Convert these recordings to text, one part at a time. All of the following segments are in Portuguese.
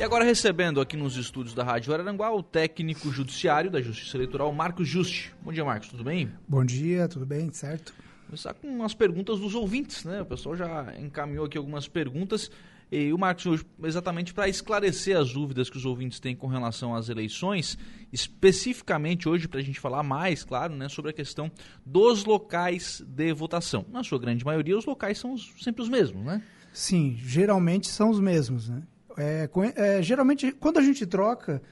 E agora recebendo aqui nos estúdios da Rádio Araranguá o técnico judiciário da Justiça Eleitoral, Marcos Juste. Bom dia, Marcos, tudo bem? Bom dia, tudo bem, certo? Começar com umas perguntas dos ouvintes, né? O pessoal já encaminhou aqui algumas perguntas. E o Marcos, hoje, exatamente para esclarecer as dúvidas que os ouvintes têm com relação às eleições, especificamente hoje para a gente falar mais, claro, né, sobre a questão dos locais de votação. Na sua grande maioria, os locais são sempre os mesmos, né? Sim, geralmente são os mesmos, né? É, é, geralmente, quando a gente troca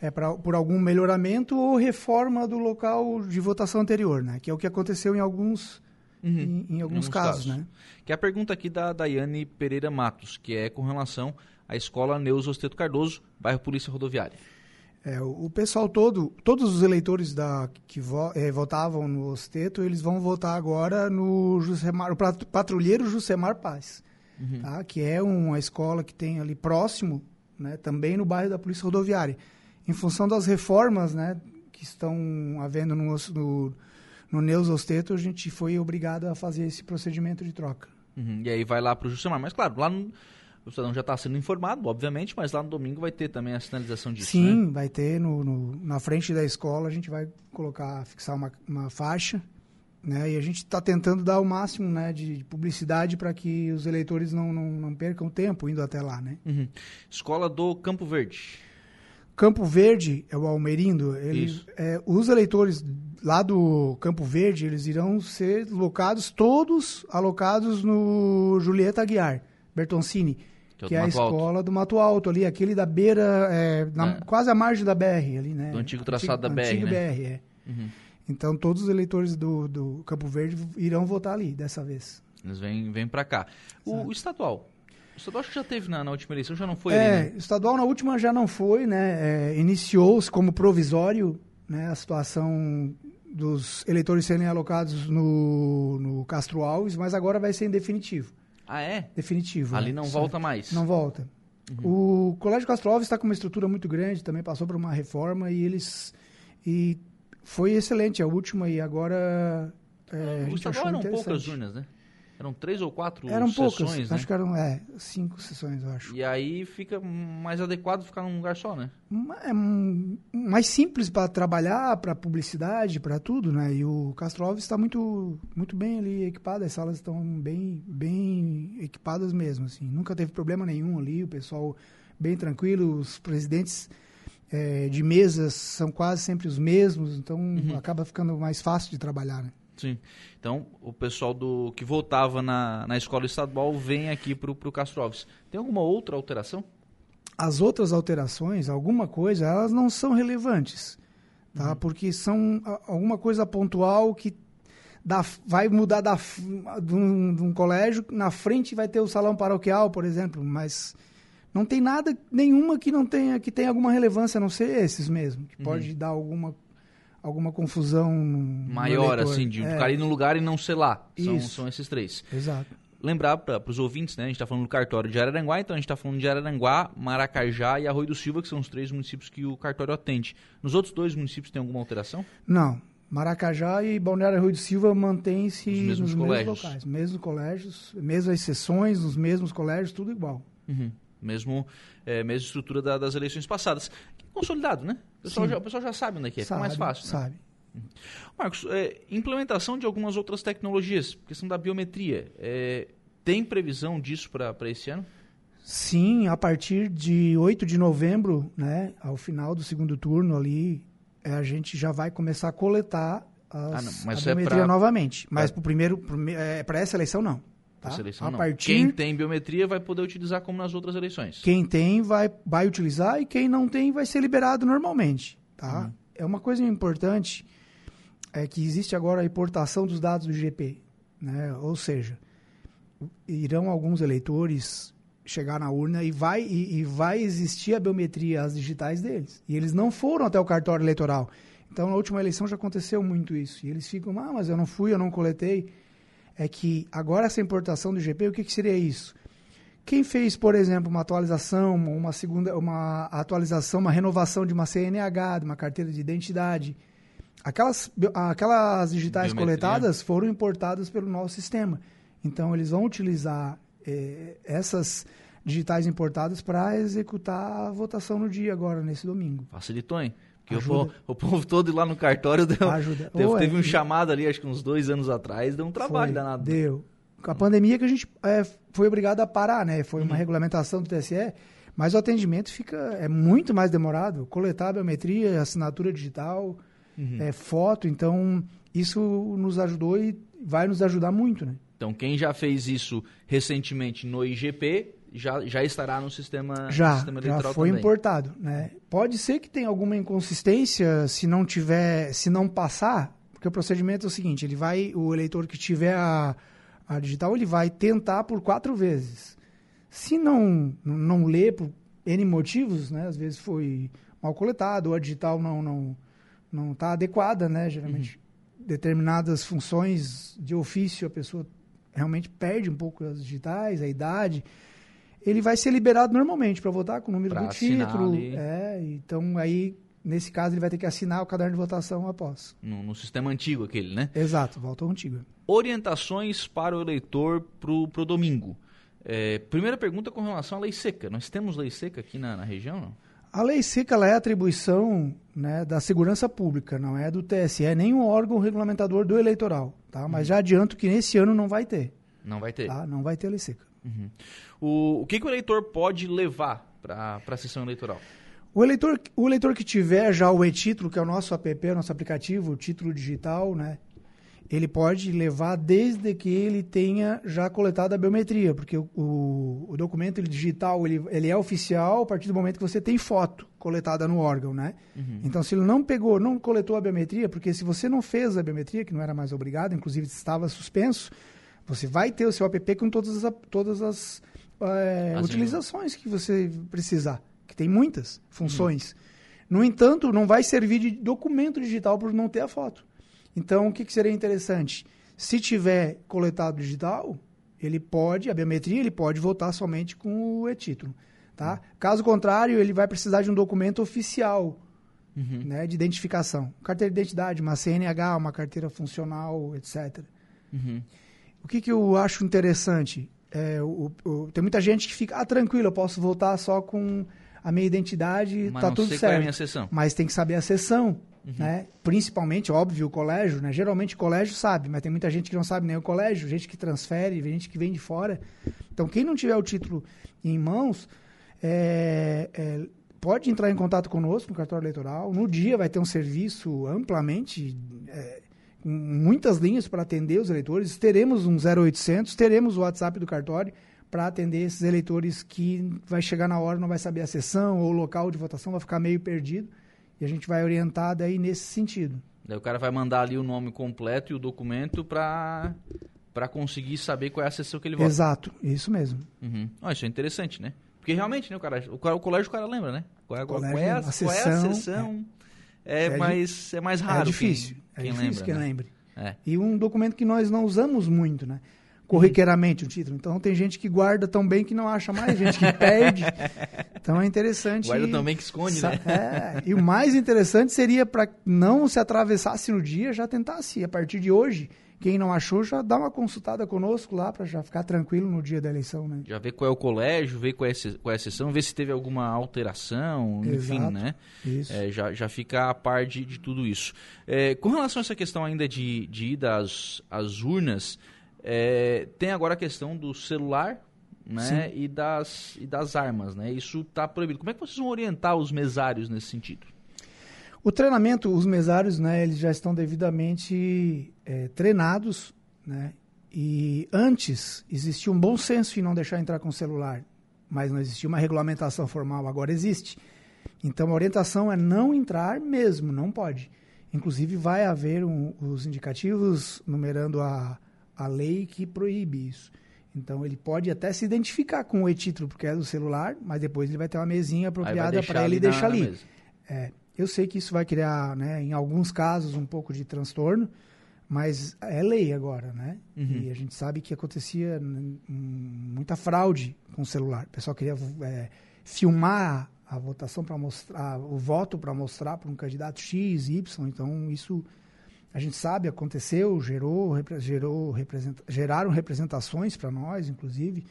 é pra, por algum melhoramento ou reforma do local de votação anterior, né? Que é o que aconteceu em alguns, uhum. em, em, alguns, em alguns casos, casos, né? Que é a pergunta aqui da Daiane Pereira Matos, que é com relação à escola Neuza Osteto Cardoso, bairro Polícia Rodoviária. É, o pessoal todo, todos os eleitores da, que vo, é, votavam no Osteto, eles vão votar agora no Jusemar, o patrulheiro Jusemar Paz uhum. tá? que é uma escola que tem ali próximo, né? também no bairro da Polícia Rodoviária. Em função das reformas né? que estão havendo no, no, no Neus Osteto, a gente foi obrigado a fazer esse procedimento de troca. Uhum. E aí vai lá para o Juscelmar. Mas claro, lá no, o cidadão já está sendo informado, obviamente, mas lá no domingo vai ter também a sinalização disso, Sim, né? vai ter no, no, na frente da escola, a gente vai colocar, fixar uma, uma faixa né? E a gente está tentando dar o máximo né, de publicidade para que os eleitores não, não, não, percam tempo indo até lá. Né? Uhum. Escola do Campo Verde. Campo Verde é o Almerindo. Ele, é, os eleitores lá do Campo Verde eles irão ser locados, todos alocados no Julieta Aguiar, Bertoncini, que é, que é a escola Alto. do Mato Alto ali, aquele da beira, é, na, é. quase a margem da BR ali, né? Do antigo traçado antigo, da BR, antigo né? BR, é. Uhum. Então todos os eleitores do, do Campo Verde irão votar ali dessa vez. Eles vêm, vêm para cá. O, o, estadual. O estadual acho que já teve na, na última eleição, já não foi É, ali, né? estadual na última já não foi, né? É, Iniciou-se como provisório né, a situação dos eleitores serem alocados no, no Castro Alves, mas agora vai ser em definitivo. Ah, é? Definitivo. Ali né? não certo. volta mais. Não volta. Uhum. O Colégio Castro Alves está com uma estrutura muito grande, também passou por uma reforma e eles e foi excelente a última e agora. É, o estadual eram poucas urnas, né? Eram três ou quatro eram sessões, poucas, né? acho que eram é, cinco sessões, eu acho. E aí fica mais adequado ficar num lugar só, né? É mais simples para trabalhar, para publicidade, para tudo, né? E o Castro Alves está muito, muito bem ali equipado, as salas estão bem, bem equipadas mesmo, assim. Nunca teve problema nenhum ali, o pessoal bem tranquilo, os presidentes é, de mesas são quase sempre os mesmos, então uhum. acaba ficando mais fácil de trabalhar, né? Sim. Então, o pessoal do que votava na, na escola estadual vem aqui para o Castro Alves. Tem alguma outra alteração? As outras alterações, alguma coisa, elas não são relevantes, tá? Uhum. Porque são alguma coisa pontual que dá, vai mudar da, de, um, de um colégio, na frente vai ter o salão paroquial, por exemplo, mas não tem nada nenhuma que não tenha que tenha alguma relevância, a não ser esses mesmo, que uhum. pode dar alguma alguma confusão maior assim de é. ficar ali no lugar e não sei lá. São, são esses três. Exato. Lembrar para os ouvintes, né? A gente está falando do cartório de Araranguá, então a gente está falando de Araranguá, Maracajá e Arroio do Silva, que são os três municípios que o cartório atende. Nos outros dois municípios tem alguma alteração? Não. Maracajá e Balneário Arroio do Silva mantêm-se nos, mesmos, nos colégios. mesmos locais, mesmos colégios, mesmas sessões, nos mesmos colégios, tudo igual. Uhum mesmo é, mesma estrutura da, das eleições passadas. Consolidado, né? O pessoal, já, o pessoal já sabe onde é que é, sabe, fica mais fácil. Né? Sabe. Uhum. Marcos, é, implementação de algumas outras tecnologias, questão da biometria, é, tem previsão disso para esse ano? Sim, a partir de 8 de novembro, né, ao final do segundo turno ali, é, a gente já vai começar a coletar as, ah, não, a é biometria é pra... novamente. Mas para primeiro, é, para essa eleição não. Tá? Seleção, a não. Partir... Quem tem biometria vai poder utilizar como nas outras eleições. Quem tem vai, vai utilizar e quem não tem vai ser liberado normalmente. Tá? Uhum. É uma coisa importante é que existe agora a importação dos dados do GP. Né? Ou seja, irão alguns eleitores chegar na urna e vai, e, e vai existir a biometria, as digitais deles. E eles não foram até o cartório eleitoral. Então, na última eleição já aconteceu muito isso. E eles ficam, ah, mas eu não fui, eu não coletei é que agora essa importação do GP, o que, que seria isso? Quem fez, por exemplo, uma atualização, uma segunda, uma atualização, uma renovação de uma CNH, de uma carteira de identidade, aquelas, aquelas digitais Biometria. coletadas foram importadas pelo nosso sistema. Então, eles vão utilizar eh, essas, digitais importadas para executar a votação no dia agora, nesse domingo. Facilitou, hein? Porque o povo, o povo, todo lá no cartório deu, deu, teve é, um chamado ali, acho que uns dois anos atrás, deu um trabalho foi, danado. Deu. Com a pandemia que a gente é, foi obrigado a parar, né? Foi uma uhum. regulamentação do TSE, mas o atendimento fica é muito mais demorado. Coletar a biometria, assinatura digital, uhum. é, foto, então isso nos ajudou e vai nos ajudar muito, né? Então quem já fez isso recentemente no IGP já, já estará no sistema, já, sistema eleitoral já foi também. importado, né? Pode ser que tenha alguma inconsistência se não tiver, se não passar, porque o procedimento é o seguinte, ele vai, o eleitor que tiver a, a digital, ele vai tentar por quatro vezes. Se não não lê por N motivos, né? Às vezes foi mal coletado, ou a digital não não não está adequada, né? Geralmente uhum. determinadas funções de ofício a pessoa realmente perde um pouco as digitais, a idade ele vai ser liberado normalmente para votar com o número pra do título. Ali. É, então aí, nesse caso, ele vai ter que assinar o caderno de votação após. No, no sistema antigo aquele, né? Exato, volta ao antigo. Orientações para o eleitor para o domingo. É, primeira pergunta com relação à lei seca. Nós temos lei seca aqui na, na região, não? A lei seca é atribuição né, da segurança pública, não é do TSE, nem um órgão regulamentador do eleitoral. Tá? Mas uhum. já adianto que nesse ano não vai ter. Não vai ter? Tá? Não vai ter lei seca. Uhum. O, o que, que o eleitor pode levar para a sessão eleitoral? O eleitor, o eleitor que tiver já o e-título, que é o nosso app, o nosso aplicativo, o título digital, né? Ele pode levar desde que ele tenha já coletado a biometria, porque o, o, o documento ele, digital ele, ele é oficial a partir do momento que você tem foto coletada no órgão, né? Uhum. Então, se ele não pegou, não coletou a biometria, porque se você não fez a biometria, que não era mais obrigado, inclusive estava suspenso, você vai ter o seu app com todas as, todas as é, utilizações que você precisar, que tem muitas funções. Uhum. No entanto, não vai servir de documento digital por não ter a foto. Então, o que, que seria interessante? Se tiver coletado digital, ele pode, a biometria, ele pode votar somente com o e-título. Tá? Uhum. Caso contrário, ele vai precisar de um documento oficial uhum. né, de identificação. Carteira de identidade, uma CNH, uma carteira funcional, etc. Uhum. O que, que eu acho interessante? É, o, o, tem muita gente que fica, ah, tranquilo, eu posso voltar só com a minha identidade, Mas tá tudo certo. Qual é a minha sessão. Mas tem que saber a sessão, uhum. né? Principalmente, óbvio, o colégio, né? Geralmente o colégio sabe, mas tem muita gente que não sabe nem o colégio, gente que transfere, gente que vem de fora. Então, quem não tiver o título em mãos, é, é, pode entrar em contato conosco no cartório eleitoral. No dia vai ter um serviço amplamente é, muitas linhas para atender os eleitores. Teremos um 0800, teremos o WhatsApp do cartório para atender esses eleitores que vai chegar na hora, não vai saber a sessão ou o local de votação, vai ficar meio perdido. E a gente vai orientar daí nesse sentido. Daí o cara vai mandar ali o nome completo e o documento para para conseguir saber qual é a sessão que ele vota. Exato, isso mesmo. Uhum. Oh, isso é interessante, né? Porque realmente, né, o, cara, o, o colégio o cara lembra, né? Qual é, qual, é, a, a sessão, qual é a sessão? É é, é mais, é mais raro. É difícil. Quem, é quem difícil lembra, quem né? lembre. É. E um documento que nós não usamos muito, né? Corriqueiramente o título. Então tem gente que guarda tão bem que não acha mais, gente que perde. Então é interessante. Guarda tão bem que esconde, né? É, e o mais interessante seria para não se atravessasse no dia, já tentasse a partir de hoje quem não achou, já dá uma consultada conosco lá para já ficar tranquilo no dia da eleição, né? Já vê qual é o colégio, vê qual é, qual é a sessão, vê se teve alguma alteração, enfim, Exato, né? Isso. É, já, já fica a par de, de tudo isso. É, com relação a essa questão ainda de, de ida às, às urnas, é, tem agora a questão do celular, né? E das, e das armas, né? Isso está proibido. Como é que vocês vão orientar os mesários nesse sentido? O treinamento, os mesários, né, eles já estão devidamente é, treinados, né? E antes existia um bom senso em não deixar entrar com o celular, mas não existia uma regulamentação formal, agora existe. Então a orientação é não entrar mesmo, não pode. Inclusive vai haver um, os indicativos numerando a, a lei que proíbe isso. Então ele pode até se identificar com o e-título porque é do celular, mas depois ele vai ter uma mesinha apropriada para ele deixar ali. É, eu sei que isso vai criar, né, em alguns casos, um pouco de transtorno, mas é lei agora, né? Uhum. E a gente sabe que acontecia muita fraude com o celular. O pessoal queria é, filmar a votação para mostrar, o voto para mostrar para um candidato X, Y. Então, isso a gente sabe, aconteceu, gerou, gerou representa, geraram representações para nós, inclusive.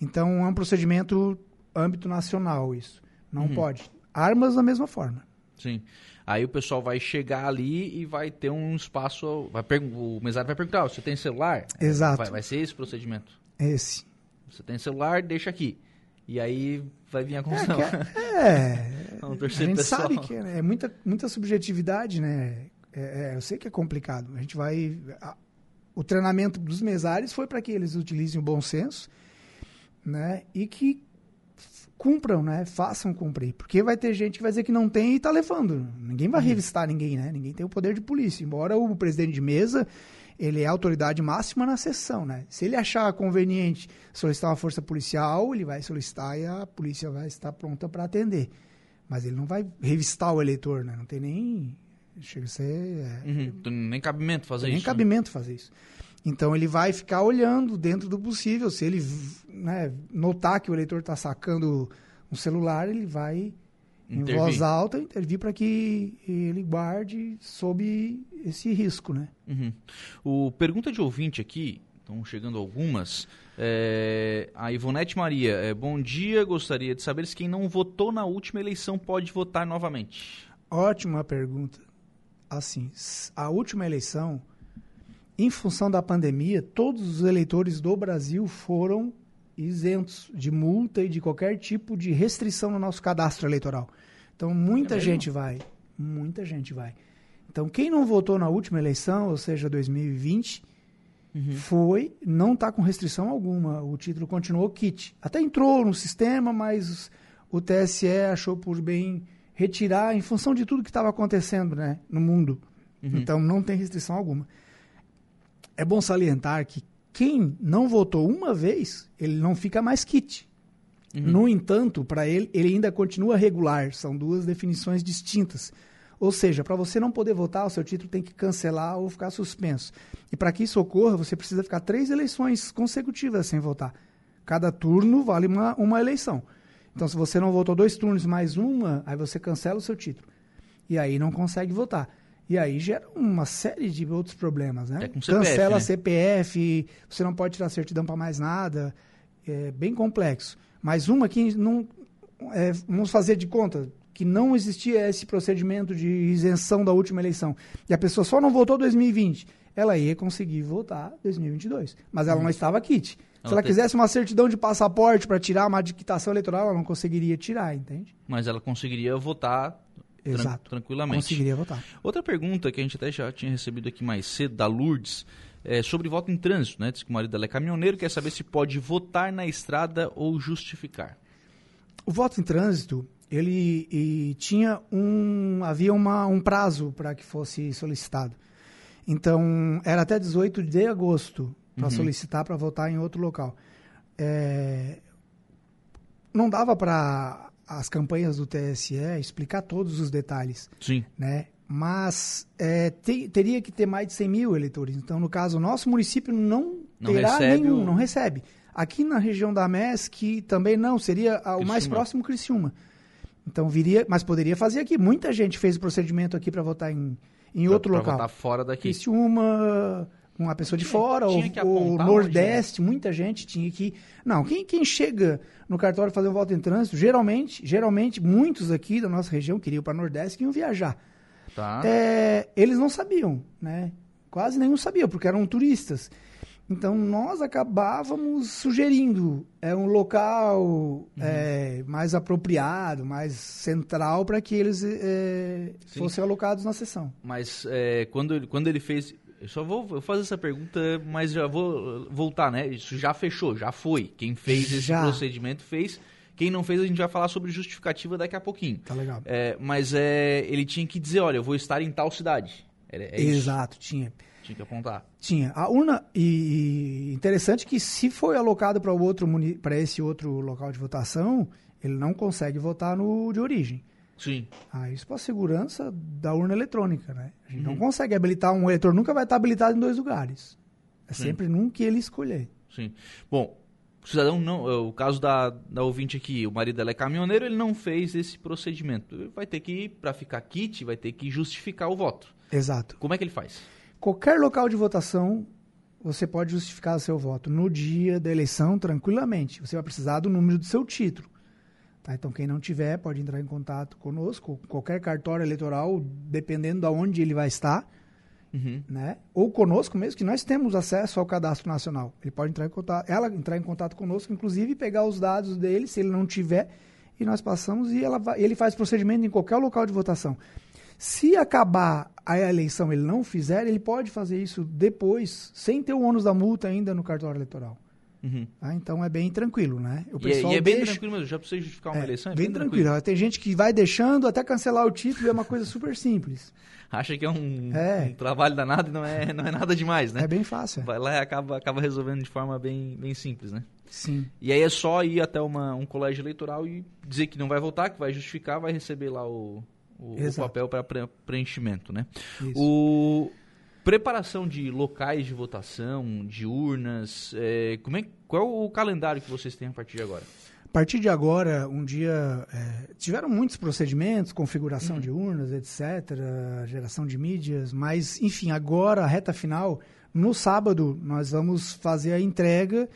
Então é um procedimento âmbito nacional isso. Não uhum. pode. Armas da mesma forma. Sim. Aí o pessoal vai chegar ali e vai ter um espaço. Vai o mesário vai perguntar: você tem celular? Exato. Vai, vai ser esse procedimento? Esse. Você tem celular, deixa aqui. E aí vai vir a confusão. É, é Vamos torcer a gente pessoal. sabe que é, é, muita, muita subjetividade, né? É, é, eu sei que é complicado. A gente vai. A, o treinamento dos mesários foi para que eles utilizem o bom senso, né? E que cumpram, né? Façam cumprir. Porque vai ter gente que vai dizer que não tem e está levando. Ninguém vai uhum. revistar ninguém, né? Ninguém tem o poder de polícia. Embora o presidente de mesa, ele é a autoridade máxima na sessão, né? Se ele achar conveniente solicitar uma força policial, ele vai solicitar e a polícia vai estar pronta para atender. Mas ele não vai revistar o eleitor, né? Não tem nem... Chega a ser... É, uhum. Nem cabimento fazer isso. Nem né? cabimento fazer isso. Então ele vai ficar olhando dentro do possível. Se ele né, notar que o eleitor está sacando um celular, ele vai intervir. em voz alta intervir para que ele guarde sob esse risco, né? Uhum. O pergunta de ouvinte aqui, estão chegando algumas. É, a Ivonete Maria, é, bom dia. Gostaria de saber se quem não votou na última eleição pode votar novamente. Ótima pergunta. Assim, a última eleição em função da pandemia, todos os eleitores do Brasil foram isentos de multa e de qualquer tipo de restrição no nosso cadastro eleitoral. Então, muita é gente vai. Muita gente vai. Então, quem não votou na última eleição, ou seja, 2020, uhum. foi, não está com restrição alguma. O título continuou kit. Até entrou no sistema, mas o TSE achou por bem retirar em função de tudo que estava acontecendo né, no mundo. Uhum. Então, não tem restrição alguma. É bom salientar que quem não votou uma vez, ele não fica mais kit. Uhum. No entanto, para ele, ele ainda continua regular. São duas definições distintas. Ou seja, para você não poder votar, o seu título tem que cancelar ou ficar suspenso. E para que isso ocorra, você precisa ficar três eleições consecutivas sem votar. Cada turno vale uma, uma eleição. Então, se você não votou dois turnos mais uma, aí você cancela o seu título. E aí não consegue votar. E aí gera uma série de outros problemas, né? É com CPF, Cancela né? CPF, você não pode tirar certidão para mais nada. É bem complexo. Mas uma que não. É, vamos fazer de conta que não existia esse procedimento de isenção da última eleição. E a pessoa só não votou 2020. Ela ia conseguir votar 2022. Mas ela hum. não estava kit. Se ela, quisesse uma certidão de passaporte para tirar uma quitação eleitoral, ela não conseguiria tirar, entende? Mas ela conseguiria votar Exato. tranquilamente. Conseguiria votar. Outra pergunta que a gente até já tinha recebido aqui mais cedo, da Lourdes, é sobre voto em trânsito, né? Diz que o marido dela é caminhoneiro, quer saber se pode votar na estrada ou justificar. O voto em trânsito, ele tinha um. havia uma, um prazo para que fosse solicitado. Então, era até 18 de agosto para uhum. solicitar para votar em outro local. É, não dava para as campanhas do TSE explicar todos os detalhes. Sim. Né? Mas é, te, teria que ter mais de 100 mil eleitores. Então, no caso, o nosso município não, não terá nenhum, o... não recebe. Aqui na região da MESC também não, seria o mais próximo Criciúma. Então viria, mas poderia fazer aqui. Muita gente fez o procedimento aqui para votar em, em pra, outro pra local. votar fora daqui. Criciúma, uma pessoa de fora, ou, o Nordeste, muita gente tinha que. Não, quem, quem chega no cartório fazer um voto em trânsito, geralmente, geralmente, muitos aqui da nossa região queriam para o Nordeste que iam viajar. Tá. É, eles não sabiam, né? Quase nenhum sabia, porque eram turistas. Então nós acabávamos sugerindo é um local uhum. é, mais apropriado, mais central para que eles é, fossem alocados na sessão. Mas é, quando, quando ele fez eu só vou fazer essa pergunta, mas já vou voltar, né? Isso já fechou, já foi. Quem fez esse já. procedimento fez. Quem não fez, a gente vai falar sobre justificativa daqui a pouquinho. Tá legal. É, mas é, ele tinha que dizer, olha, eu vou estar em tal cidade. É, é Exato, isso. tinha. Tinha que apontar. Tinha. A urna, e interessante que se foi alocado para outro para esse outro local de votação, ele não consegue votar no de origem. Sim. Ah, isso para segurança da urna eletrônica, né? A gente uhum. não consegue habilitar um eleitor, nunca vai estar habilitado em dois lugares. É Sim. sempre num que ele escolher. Sim. Bom, o cidadão não, é, o caso da, da ouvinte aqui, o marido dela é caminhoneiro, ele não fez esse procedimento. Ele vai ter que, para ficar kit, vai ter que justificar o voto. Exato. Como é que ele faz? Qualquer local de votação você pode justificar seu voto no dia da eleição tranquilamente. Você vai precisar do número do seu título. Tá? Então, quem não tiver, pode entrar em contato conosco, qualquer cartório eleitoral, dependendo de onde ele vai estar, uhum. né? ou conosco mesmo, que nós temos acesso ao cadastro nacional. Ele pode entrar em contato, ela entrar em contato conosco, inclusive pegar os dados dele, se ele não tiver, e nós passamos e ela vai, ele faz procedimento em qualquer local de votação. Se acabar a eleição ele não fizer, ele pode fazer isso depois, sem ter o ônus da multa ainda no cartório eleitoral. Uhum. Ah, então é bem tranquilo, né? O pessoal e, é, e é bem deixa... tranquilo mesmo, já precisa justificar uma é, eleição? É bem, bem tranquilo. tranquilo. Tem gente que vai deixando até cancelar o título, é uma coisa super simples. Acha que é um, é um, trabalho danado e não é, não é nada demais, né? É bem fácil. Vai lá e acaba, acaba resolvendo de forma bem, bem simples, né? Sim. E aí é só ir até uma, um colégio eleitoral e dizer que não vai votar, que vai justificar, vai receber lá o, o, o papel para preenchimento, né? Isso. O preparação de locais de votação, de urnas, é, como é, qual é o calendário que vocês têm a partir de agora? A partir de agora, um dia, é, tiveram muitos procedimentos, configuração uhum. de urnas, etc., geração de mídias, mas, enfim, agora, a reta final, no sábado, nós vamos fazer a entrega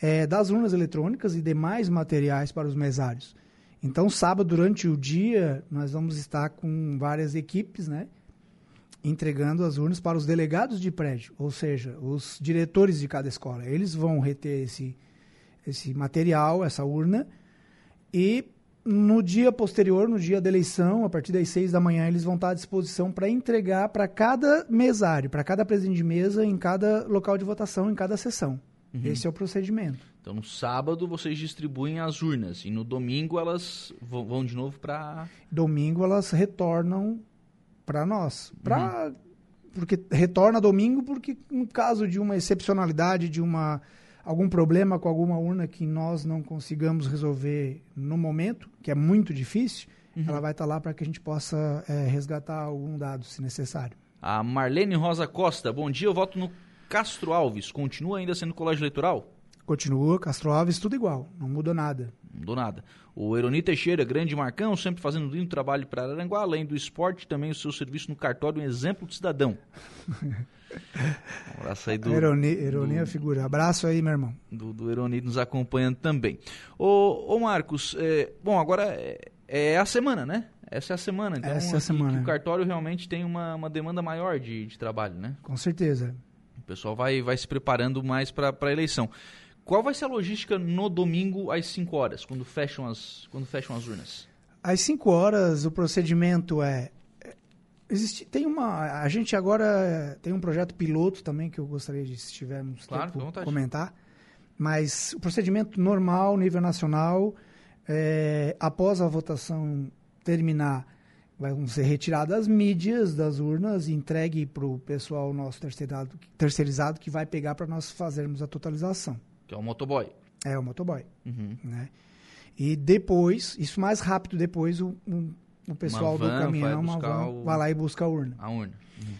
é, das urnas eletrônicas e demais materiais para os mesários. Então, sábado, durante o dia, nós vamos estar com várias equipes, né? Entregando as urnas para os delegados de prédio, ou seja, os diretores de cada escola. Eles vão reter esse, esse material, essa urna, e no dia posterior, no dia da eleição, a partir das seis da manhã, eles vão estar à disposição para entregar para cada mesário, para cada presidente de mesa, em cada local de votação, em cada sessão. Uhum. Esse é o procedimento. Então, no sábado vocês distribuem as urnas e no domingo elas vão de novo para. Domingo elas retornam para nós. Pra... Uhum. Porque retorna domingo porque, no caso de uma excepcionalidade, de uma algum problema com alguma urna que nós não consigamos resolver no momento, que é muito difícil, uhum. ela vai estar tá lá para que a gente possa é, resgatar algum dado, se necessário. A Marlene Rosa Costa, bom dia, eu voto no Castro Alves continua ainda sendo colégio eleitoral? Continua, Castro Alves, tudo igual, não muda nada. Não mudou nada. O Eroni Teixeira, grande Marcão, sempre fazendo lindo trabalho para Aranguá, além do esporte, também o seu serviço no cartório, um exemplo de cidadão. um abraço aí do. Eroni, Eroni do, é a figura. Abraço aí, meu irmão. Do, do Eroni nos acompanhando também. Ô, ô Marcos, é, bom, agora é, é, a semana, né? Essa é a semana. Então, Essa é a semana. o cartório realmente tem uma, uma demanda maior de, de trabalho, né? Com certeza. O pessoal vai, vai se preparando mais para a eleição. Qual vai ser a logística no domingo às 5 horas, quando fecham as, quando fecham as urnas? Às 5 horas, o procedimento é, é. Existe, tem uma. A gente agora tem um projeto piloto também que eu gostaria de, se tivermos claro, tempo, comentar. Mas o procedimento normal, nível nacional, é, após a votação terminar, vão ser retiradas as mídias das urnas e entregue para o pessoal nosso terceirizado, terceirizado que vai pegar para nós fazermos a totalização. Que é o motoboy. É, o motoboy. Uhum. Né? E depois, isso mais rápido depois, o, o, o pessoal do caminhão vai, van, o... vai, lá e busca a urna. A urna. Uhum.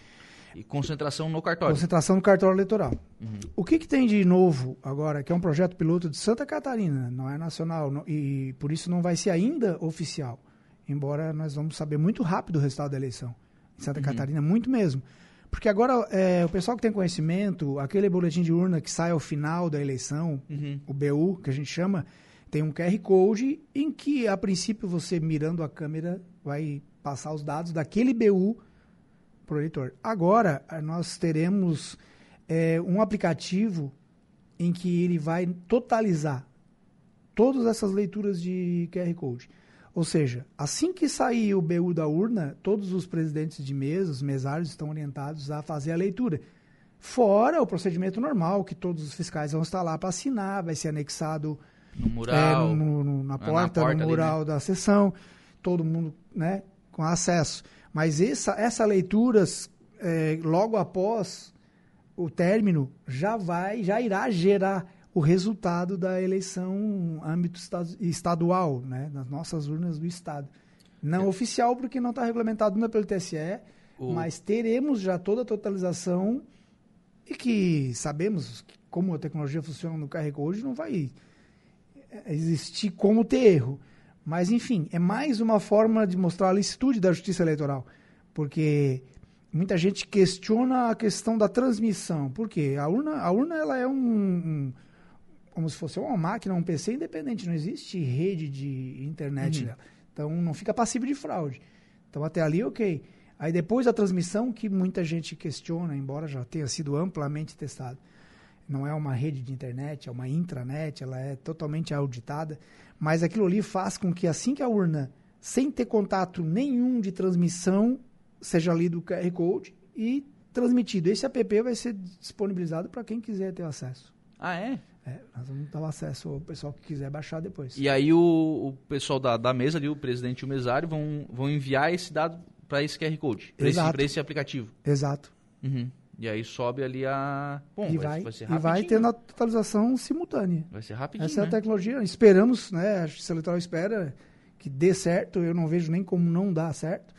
E concentração no cartório. Concentração no cartório eleitoral. Uhum. O que, que, tem de novo agora, que é um projeto piloto de Santa Catarina, não é nacional, não, e por isso não vai ser ainda oficial embora nós vamos saber muito rápido o resultado da eleição. Em Santa uhum. Catarina, muito mesmo. Porque agora, é, o pessoal que tem conhecimento, aquele boletim de urna que sai ao final da eleição, uhum. o BU, que a gente chama, tem um QR Code em que, a princípio, você mirando a câmera vai passar os dados daquele BU para o eleitor. Agora, nós teremos é, um aplicativo em que ele vai totalizar todas essas leituras de QR Code. Ou seja, assim que sair o BU da urna, todos os presidentes de mesa, os mesários, estão orientados a fazer a leitura. Fora o procedimento normal, que todos os fiscais vão estar lá para assinar, vai ser anexado no mural, é, no, no, na, porta, na, porta, no mural ali, né? da sessão, todo mundo né, com acesso. Mas essa, essa leitura, é, logo após o término, já vai, já irá gerar o resultado da eleição âmbito estadual, né, nas nossas urnas do Estado. Não é. oficial, porque não está regulamentado ainda pelo TSE, o... mas teremos já toda a totalização e que sabemos que como a tecnologia funciona no carrego hoje, não vai existir como ter erro. Mas, enfim, é mais uma forma de mostrar a licitude da justiça eleitoral. Porque muita gente questiona a questão da transmissão. Por quê? A urna, a urna ela é um, um como se fosse uma máquina, um PC independente, não existe rede de internet Uhum. nela. Então não fica passivo de fraude. Então até ali, ok. Aí depois da transmissão, que muita gente questiona, embora já tenha sido amplamente testado. Não é uma rede de internet, é uma intranet, ela é totalmente auditada. Mas aquilo ali faz com que assim que a urna, sem ter contato nenhum de transmissão, seja lido o QR Code e transmitido. Esse app vai ser disponibilizado para quem quiser ter acesso. Ah, é? É, nós vamos dar o acesso ao pessoal que quiser baixar depois. E aí o, o pessoal da, da mesa ali, o presidente e o mesário, vão, vão enviar esse dado para esse QR Code, para esse, esse aplicativo. Exato. Uhum. E aí sobe ali a. Bom, e vai, vai, ser e vai tendo a totalização simultânea. Vai ser rapidinho. Essa é a né? tecnologia. Esperamos, né? A Justiça Eleitoral espera que dê certo. Eu não vejo nem como não dar certo.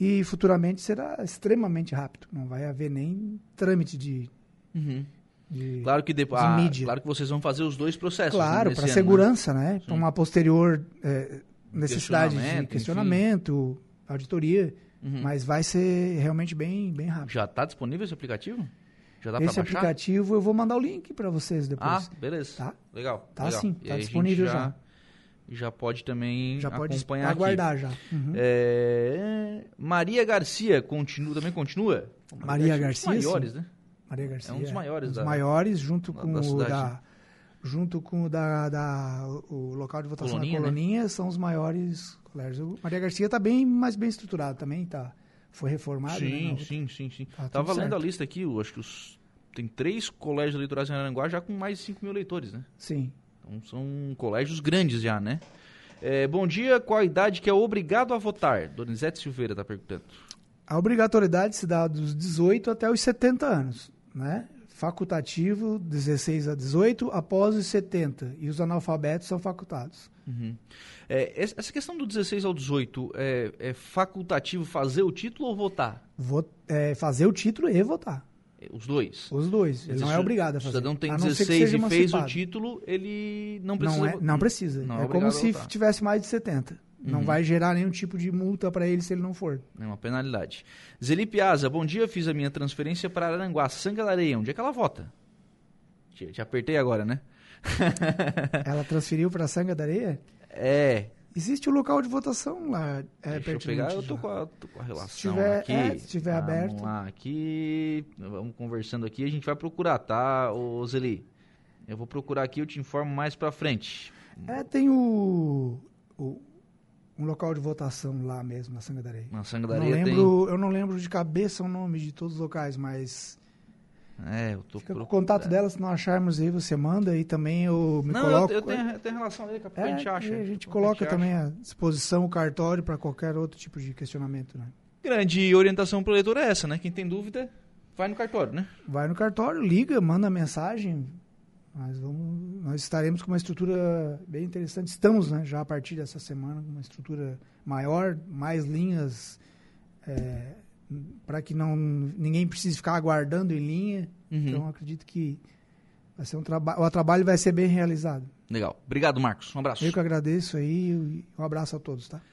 E futuramente será extremamente rápido. Não vai haver nem trâmite de. Uhum. De Claro que depois. de ah, mídia. claro que vocês vão fazer os dois processos. Claro, nesse para né? segurança, né? Para Sim. uma posterior é, necessidade Questionamento, de questionamento, auditoria. Uhum. Mas vai ser realmente bem, bem rápido. Já está disponível esse aplicativo? Já dá para Esse baixar? aplicativo eu vou mandar o link para vocês depois. Ah, beleza. Tá? Legal. Tá legal. sim, E tá gente disponível já. Já pode também já pode acompanhar aqui. aguardar já. Uhum. É, Maria Garcia continua, também continua? Maria dos Garcia, maiores, sim. né? Maria Garcia. É um dos maiores Um dos da- maiores, junto da- com da o cidade. da. Junto com o da, da- o local de votação Coloninha, da né? Coloninha, são os maiores colégios. O Maria Garcia está bem mais bem estruturado também, tá? Foi reformado. né, Sim, na- sim, sim, sim. Tá Tava lendo a lista aqui, eu acho que os, tem três colégios eleitorais em Aranguá já com mais de 5 mil eleitores, né? Sim. Então são colégios grandes já, né? É, bom dia, qual a idade que é obrigado a votar? Donizete Silveira está perguntando. A obrigatoriedade se dá dos 18 até os 70 anos, né? Facultativo, 16 a 18, após os 70. E os analfabetos são facultados. Uhum. É, essa questão do 16 ao 18 é, é facultativo fazer o título ou votar? Vo- é, fazer o título e votar. É, Os dois. Os dois. Ele não é obrigado a O fazer. cidadão tem a não ser que 16 seja e fez o título, ele não precisa. Não, é, não precisa. não é é como se tivesse mais de 70. Não Uhum. vai gerar nenhum tipo de multa para ele se ele não for. É uma penalidade. Zeli Piazza, bom dia, fiz a minha transferência para Aranguá, Sanga da Areia. Onde é que ela vota? Te, te apertei agora, né? Ela transferiu para Sanga da Areia? É. Existe o local de votação lá. É, deixa eu pegar, eu tô com a, tô com a relação tiver- aqui. é, se tiver Vamos aberto. lá, aqui. Vamos conversando aqui, a gente vai procurar, tá, ô Zeli? Eu vou procurar aqui, eu te informo mais pra frente. É, tem o, o- um local de votação lá mesmo, na Sanga da Areia. Na Sanga Eu não, lembro, eu não lembro de cabeça o nome de todos os locais, mas tem. É, eu tô fica com o contato dela, se não acharmos aí, você manda e também eu me Não, coloco. eu, eu tenho, eu tenho relação dele, capaz É, a gente acha. a gente coloca acha. também à disposição o cartório para qualquer outro tipo de questionamento, né? Grande orientação pro eleitor é essa, né? Quem tem dúvida, vai no cartório, né? Vai no cartório, liga, manda mensagem. Nós, vamos, nós estaremos com uma estrutura bem interessante. Estamos, né, já a partir dessa semana, com uma estrutura maior, mais linhas, para que não ninguém precise ficar aguardando em linha. Uhum. Então, acredito que vai ser um trabalho, o trabalho vai ser bem realizado. Legal. Obrigado, Marcos. Um abraço. Eu que agradeço aí e um abraço a todos, tá?